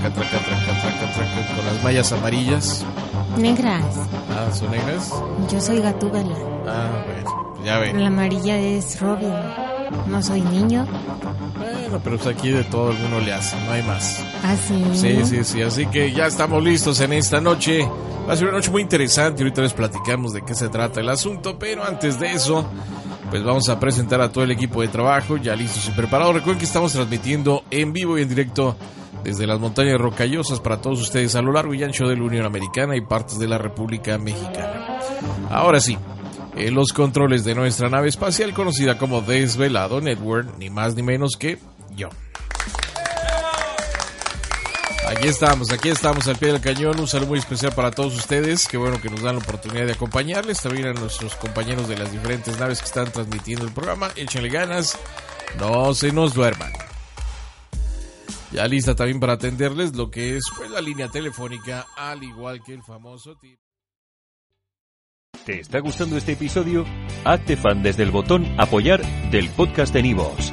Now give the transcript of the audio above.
Traca, traca, traca, traca, traca, con las mallas amarillas. Negras. Ah, ¿son negras? Yo soy Gatúbela. Ah, bueno, ya ven. La amarilla es Robin. No soy niño. Bueno, pero pues aquí de todo alguno le hace, no hay más. Ah, sí. Sí, sí, sí, así que ya estamos listos en esta noche. Va a ser una noche muy interesante, ahorita les platicamos de qué se trata el asunto, pero antes de eso, pues vamos a presentar a todo el equipo de trabajo, ya listos y preparados. Recuerden que estamos transmitiendo en vivo y en directo desde las montañas rocallosas para todos ustedes a lo largo y ancho de la Unión Americana y partes de la República Mexicana. Ahora sí, en los controles de nuestra nave espacial conocida como Desvelado Network, ni más ni menos que yo. Aquí estamos, aquí estamos al pie del cañón. Un saludo muy especial para todos ustedes. Qué bueno que nos dan la oportunidad de acompañarles. También a nuestros compañeros de las diferentes naves que están transmitiendo el programa. Échenle ganas. No se nos duerman. Ya lista también para atenderles lo que es pues, la línea telefónica, al igual que el famoso tip. ¿Te está gustando este episodio? Hazte fan desde el botón Apoyar del podcast de Nivos.